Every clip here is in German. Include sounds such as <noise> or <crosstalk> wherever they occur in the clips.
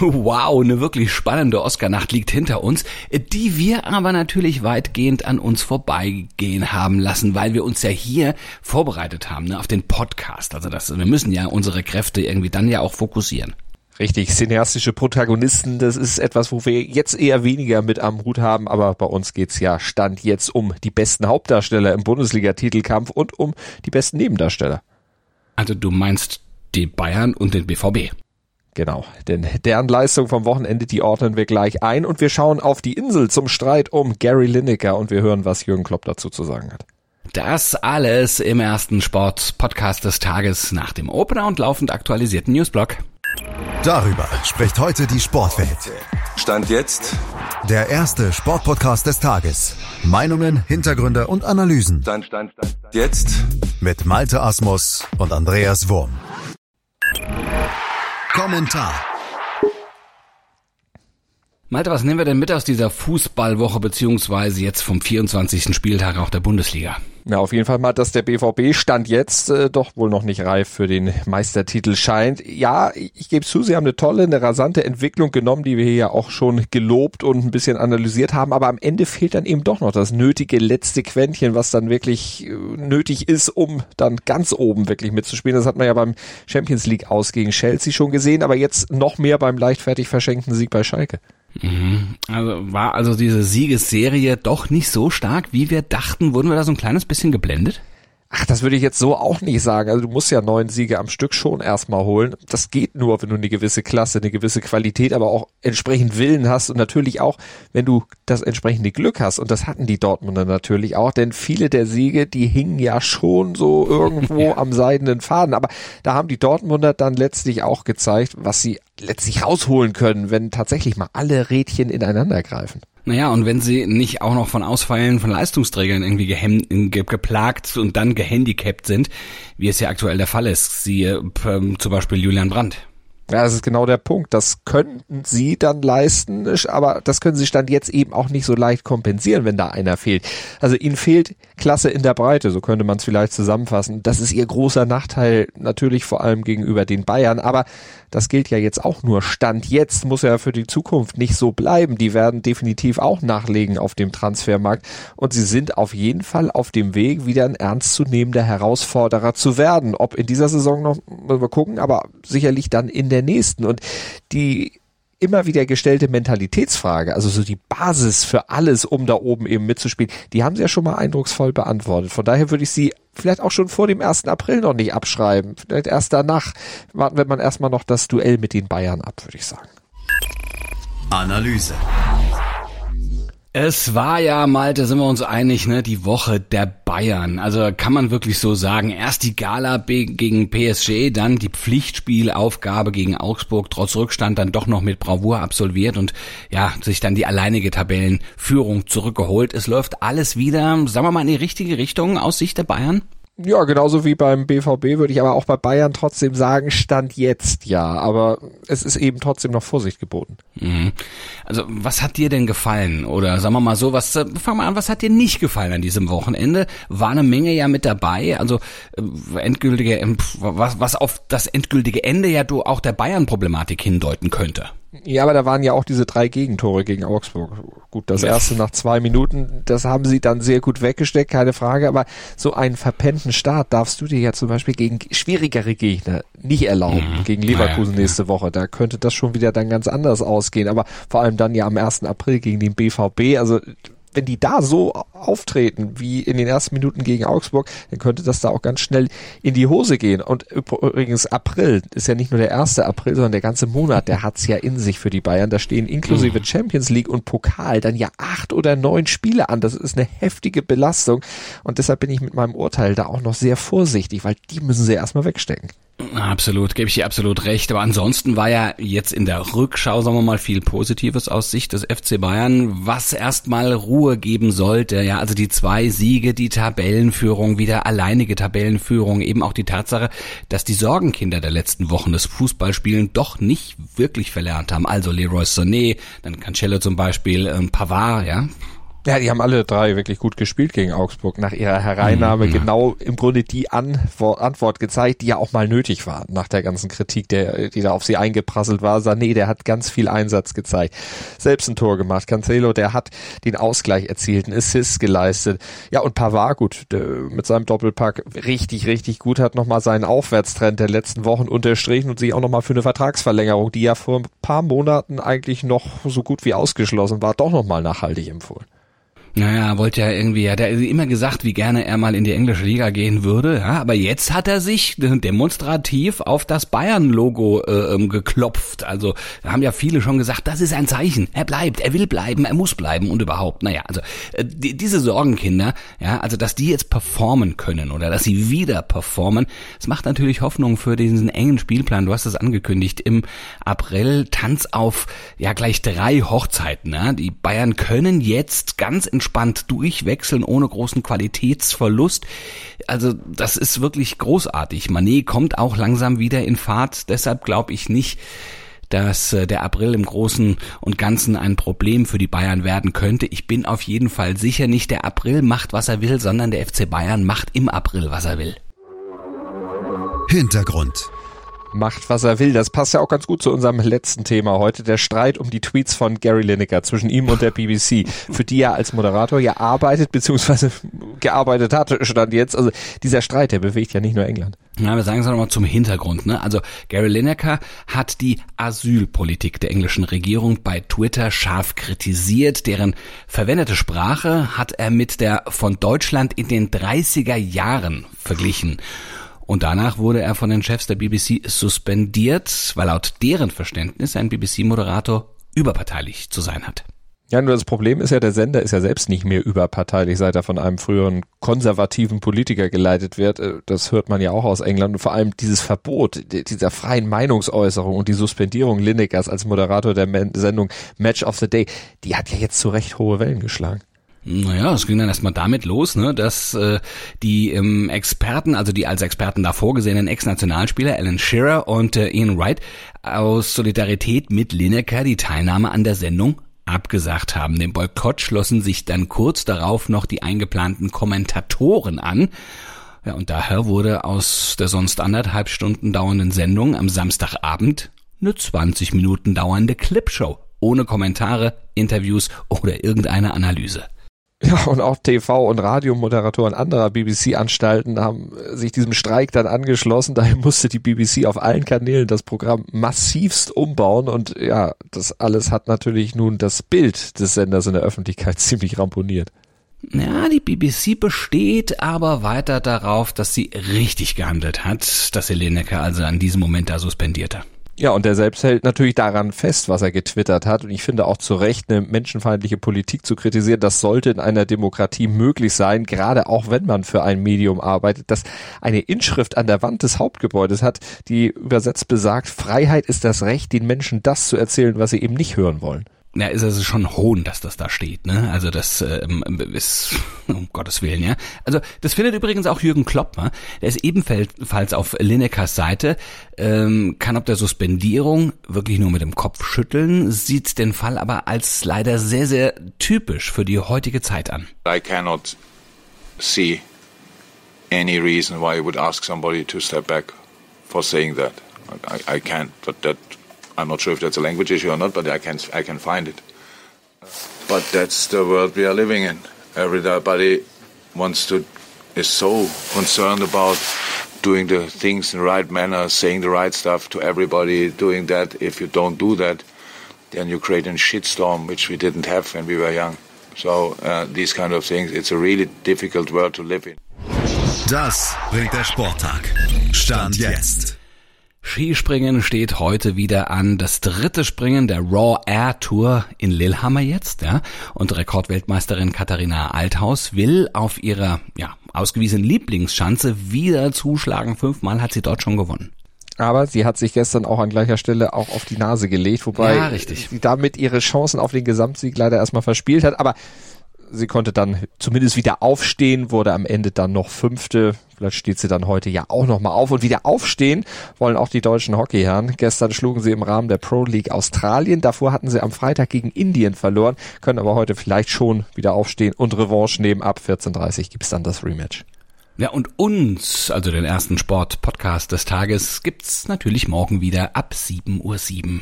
Wow, eine wirklich spannende Oscar-Nacht liegt hinter uns, die wir aber natürlich weitgehend an uns vorbeigehen haben lassen, weil wir uns ja hier vorbereitet haben ne, auf den Podcast. Also das, wir müssen ja unsere Kräfte irgendwie dann ja auch fokussieren. Richtig, cineastische Protagonisten, das ist etwas, wo wir jetzt eher weniger mit am Hut haben, aber bei uns geht's ja Stand jetzt um die besten Hauptdarsteller im Bundesliga-Titelkampf und um die besten Nebendarsteller. Also du meinst die Bayern und den BVB. Genau, denn deren Leistung vom Wochenende, die ordnen wir gleich ein und wir schauen auf die Insel zum Streit um Gary Lineker und wir hören, was Jürgen Klopp dazu zu sagen hat. Das alles im ersten Sport-Podcast des Tages nach dem Opener und laufend aktualisierten Newsblog. Darüber spricht heute die Sportwelt. Stand jetzt. Der erste Sportpodcast des Tages. Meinungen, Hintergründe und Analysen. Stand, stand, stand. Jetzt. Mit Malte Asmus und Andreas Wurm. Kommentar. Malte, was nehmen wir denn mit aus dieser Fußballwoche beziehungsweise jetzt vom 24. Spieltag auch der Bundesliga? Ja, auf jeden Fall mal, dass der BVB Stand jetzt äh, doch wohl noch nicht reif für den Meistertitel scheint. Ja, ich gebe zu, sie haben eine tolle, eine rasante Entwicklung genommen, die wir hier ja auch schon gelobt und ein bisschen analysiert haben, aber am Ende fehlt dann eben doch noch das nötige letzte Quäntchen, was dann wirklich äh, nötig ist, um dann ganz oben wirklich mitzuspielen. Das hat man ja beim Champions League aus gegen Chelsea schon gesehen, aber jetzt noch mehr beim leichtfertig verschenkten Sieg bei Schalke. Mhm. Also war also diese Siegesserie doch nicht so stark, wie wir dachten. Wurden wir da so ein kleines bisschen geblendet? Ach, das würde ich jetzt so auch nicht sagen. Also du musst ja neun Siege am Stück schon erstmal holen. Das geht nur, wenn du eine gewisse Klasse, eine gewisse Qualität, aber auch entsprechend Willen hast und natürlich auch, wenn du das entsprechende Glück hast. Und das hatten die Dortmunder natürlich auch, denn viele der Siege, die hingen ja schon so irgendwo <laughs> ja. am seidenen Faden. Aber da haben die Dortmunder dann letztlich auch gezeigt, was sie letztlich rausholen können, wenn tatsächlich mal alle Rädchen ineinander greifen. Naja, und wenn sie nicht auch noch von Ausfallen von Leistungsträgern irgendwie gehemmt, geplagt und dann gehandicapt sind, wie es ja aktuell der Fall ist, siehe ähm, zum Beispiel Julian Brandt. Ja, das ist genau der Punkt. Das könnten sie dann leisten, aber das können sie dann jetzt eben auch nicht so leicht kompensieren, wenn da einer fehlt. Also ihnen fehlt Klasse in der Breite, so könnte man es vielleicht zusammenfassen. Das ist ihr großer Nachteil, natürlich vor allem gegenüber den Bayern, aber das gilt ja jetzt auch nur Stand jetzt, muss ja für die Zukunft nicht so bleiben. Die werden definitiv auch nachlegen auf dem Transfermarkt und sie sind auf jeden Fall auf dem Weg, wieder ein ernstzunehmender Herausforderer zu werden. Ob in dieser Saison noch, wir gucken, aber sicherlich dann in der nächsten. Und die immer wieder gestellte Mentalitätsfrage, also so die Basis für alles, um da oben eben mitzuspielen, die haben sie ja schon mal eindrucksvoll beantwortet. Von daher würde ich sie vielleicht auch schon vor dem 1. April noch nicht abschreiben. Vielleicht erst danach warten wir man erstmal noch das Duell mit den Bayern ab, würde ich sagen. Analyse. Es war ja, Malte, sind wir uns einig, ne, die Woche der Bayern. Also kann man wirklich so sagen. Erst die Gala gegen PSG, dann die Pflichtspielaufgabe gegen Augsburg, trotz Rückstand dann doch noch mit Bravour absolviert und ja, sich dann die alleinige Tabellenführung zurückgeholt. Es läuft alles wieder, sagen wir mal, in die richtige Richtung aus Sicht der Bayern. Ja, genauso wie beim BVB würde ich aber auch bei Bayern trotzdem sagen, Stand jetzt ja. Aber es ist eben trotzdem noch Vorsicht geboten. Mhm. Also was hat dir denn gefallen? Oder sagen wir mal so, was äh, fang mal an, was hat dir nicht gefallen an diesem Wochenende? War eine Menge ja mit dabei. Also äh, endgültige, was, was auf das endgültige Ende ja du auch der Bayern-Problematik hindeuten könnte. Ja, aber da waren ja auch diese drei Gegentore gegen Augsburg. Gut, das erste nach zwei Minuten, das haben sie dann sehr gut weggesteckt, keine Frage. Aber so einen verpennten Start darfst du dir ja zum Beispiel gegen schwierigere Gegner nicht erlauben. Mhm. Gegen Leverkusen ja, ja. nächste Woche. Da könnte das schon wieder dann ganz anders ausgehen. Aber vor allem dann ja am 1. April gegen den BVB. Also wenn die da so auftreten wie in den ersten Minuten gegen Augsburg, dann könnte das da auch ganz schnell in die Hose gehen. Und übrigens April ist ja nicht nur der erste April, sondern der ganze Monat, der hat's ja in sich für die Bayern. Da stehen inklusive mhm. Champions League und Pokal dann ja acht oder neun Spiele an. Das ist eine heftige Belastung. Und deshalb bin ich mit meinem Urteil da auch noch sehr vorsichtig, weil die müssen sie erstmal wegstecken. Absolut, gebe ich dir absolut recht. Aber ansonsten war ja jetzt in der Rückschau, sagen wir mal, viel Positives aus Sicht des FC Bayern, was erstmal Ruhe geben sollte. Ja, also die zwei Siege, die Tabellenführung, wieder alleinige Tabellenführung, eben auch die Tatsache, dass die Sorgenkinder der letzten Wochen des Fußballspielen doch nicht wirklich verlernt haben. Also Leroy Sané, dann Cancelo zum Beispiel, ähm, Pavard, ja, Ja, die haben alle drei wirklich gut gespielt gegen Augsburg. Nach ihrer Hereinnahme mhm. genau im Grunde die Antwort, Antwort gezeigt, die ja auch mal nötig war nach der ganzen Kritik, der, die da auf sie eingeprasselt war. Sané, der hat ganz viel Einsatz gezeigt. Selbst ein Tor gemacht. Cancelo, der hat den Ausgleich erzielt, einen Assist geleistet. Ja, und Pavard, gut, mit seinem Doppelpack richtig, richtig gut, hat nochmal seinen Aufwärtstrend der letzten Wochen unterstrichen und sich auch nochmal für eine Vertragsverlängerung, die ja vor ein paar Monaten eigentlich noch so gut wie ausgeschlossen war, doch nochmal nachhaltig empfohlen. Naja, wollte ja irgendwie, hat er immer gesagt, wie gerne er mal in die englische Liga gehen würde, ja, aber jetzt hat er sich demonstrativ auf das Bayern-Logo äh, ähm, geklopft. Also da haben ja viele schon gesagt, das ist ein Zeichen. Er bleibt, er will bleiben, er muss bleiben und überhaupt. Naja, also äh, die, diese Sorgenkinder, ja, also dass die jetzt performen können oder dass sie wieder performen, das macht natürlich Hoffnung für diesen engen Spielplan. Du hast es angekündigt, im April Tanz auf ja gleich drei Hochzeiten. Ja. Die Bayern können jetzt ganz entspannt durchwechseln, ohne großen Qualitätsverlust. Also das ist wirklich großartig. Manet kommt auch langsam wieder in Fahrt. Deshalb glaube ich nicht, dass äh, der April im Großen und Ganzen ein Problem für die Bayern werden könnte. Ich bin auf jeden Fall sicher nicht, der April macht, was er will, sondern der FC Bayern macht im April, was er will. Hintergrund macht, was er will. Das passt ja auch ganz gut zu unserem letzten Thema heute, der Streit um die Tweets von Gary Lineker zwischen ihm und der BBC, für die er als Moderator ja arbeitet, beziehungsweise <laughs> gearbeitet hat, stand jetzt. Also dieser Streit, der bewegt ja nicht nur England. Ja, wir sagen es nochmal zum Hintergrund. Ne? Also Gary Lineker hat die Asylpolitik der englischen Regierung bei Twitter scharf kritisiert. Deren verwendete Sprache hat er mit der von Deutschland in den 30er Jahren verglichen. Und danach wurde er von den Chefs der BBC suspendiert, weil laut deren Verständnis ein BBC-Moderator überparteilich zu sein hat. Ja, nur das Problem ist ja, der Sender ist ja selbst nicht mehr überparteilich, seit er von einem früheren konservativen Politiker geleitet wird. Äh, das hört man ja auch aus England. Und vor allem dieses Verbot dieser freien Meinungsäußerung und die Suspendierung Linekers als Moderator der Sendung Match of the Day, die hat ja jetzt zu Recht hohe Wellen geschlagen. Naja, es ging dann erstmal damit los, ne, dass äh, die ähm, Experten, also die als Experten da vorgesehenen Ex-Nationalspieler Alan Shearer und äh, Ian Wright aus Solidarität mit Lineker die Teilnahme an der Sendung abgesagt haben. Dem Boykott schlossen sich dann kurz darauf noch die eingeplanten Kommentatoren an. Ja, und daher wurde aus der sonst anderthalb Stunden dauernden Sendung am Samstagabend eine 20 Minuten dauernde Clipshow ohne Kommentare, Interviews oder irgendeine Analyse. <laughs> Ja, und auch TV- und Radiomoderatoren anderer BBC-Anstalten haben sich diesem Streik dann angeschlossen. Daher musste die BBC auf allen Kanälen das Programm massivst umbauen. Und ja, das alles hat natürlich nun das Bild des Senders in der Öffentlichkeit <laughs> ziemlich ramponiert. Ja, die BBC besteht aber weiter darauf, dass sie richtig gehandelt hat, dass sie Lineker also an diesem Moment da suspendierte. Ja, und er selbst hält natürlich daran fest, was er getwittert hat. Und ich finde auch zu Recht, eine menschenfeindliche Politik zu kritisieren, das sollte in einer Demokratie möglich sein, gerade auch wenn man für ein Medium arbeitet, das eine Inschrift an der Wand des Hauptgebäudes hat, die übersetzt besagt, Freiheit ist das Recht, den Menschen das zu erzählen, was sie eben nicht hören wollen ja, ist also schon Hohn, dass das da steht, ne? Also das ähm, ist um Gottes Willen, ja. Also das findet übrigens auch Jürgen Klopp, ne? Der ist ebenfalls auf Linekers Seite, ähm, kann ob der Suspendierung wirklich nur mit dem Kopf schütteln, sieht den Fall aber als leider sehr, sehr typisch für die heutige Zeit an. I cannot see any reason why you would ask somebody to step back for saying that. I, I can't, but that I'm not sure if that's a language issue or not, but I can I can find it. But that's the world we are living in. Everybody wants to is so concerned about doing the things in the right manner, saying the right stuff to everybody, doing that. If you don't do that, then you create a shitstorm, which we didn't have when we were young. So uh, these kind of things, it's a really difficult world to live in. Das bringt der Sporttag. Stand jetzt. Skispringen steht heute wieder an. Das dritte Springen der Raw Air Tour in Lillehammer jetzt, ja. Und Rekordweltmeisterin Katharina Althaus will auf ihrer, ja, ausgewiesenen Lieblingsschanze wieder zuschlagen. Fünfmal hat sie dort schon gewonnen. Aber sie hat sich gestern auch an gleicher Stelle auch auf die Nase gelegt, wobei ja, sie damit ihre Chancen auf den Gesamtsieg leider erstmal verspielt hat. Aber sie konnte dann zumindest wieder aufstehen, wurde am Ende dann noch Fünfte. Vielleicht steht sie dann heute ja auch nochmal auf. Und wieder aufstehen wollen auch die deutschen Hockeyherren. Gestern schlugen sie im Rahmen der Pro League Australien. Davor hatten sie am Freitag gegen Indien verloren, können aber heute vielleicht schon wieder aufstehen und Revanche nehmen. Ab 14.30 gibt's dann das Rematch. Ja, und uns, also den ersten Sport-Podcast des Tages, gibt's natürlich morgen wieder ab 7.07 Uhr.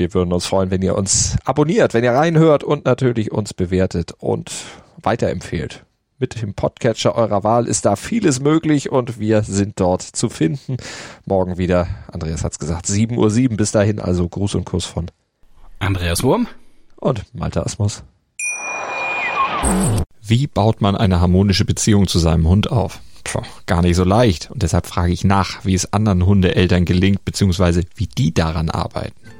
Wir würden uns freuen, wenn ihr uns abonniert, wenn ihr reinhört und natürlich uns bewertet und weiterempfehlt. Mit dem Podcatcher eurer Wahl ist da vieles möglich und wir sind dort zu finden. Morgen wieder, Andreas hat's gesagt, 7.07 Uhr. Bis dahin also Gruß und Kuss von Andreas Wurm und Malte Asmus. Wie baut man eine harmonische Beziehung zu seinem Hund auf? Puh, gar nicht so leicht. Und deshalb frage ich nach, wie es anderen Hundeeltern gelingt, beziehungsweise wie die daran arbeiten.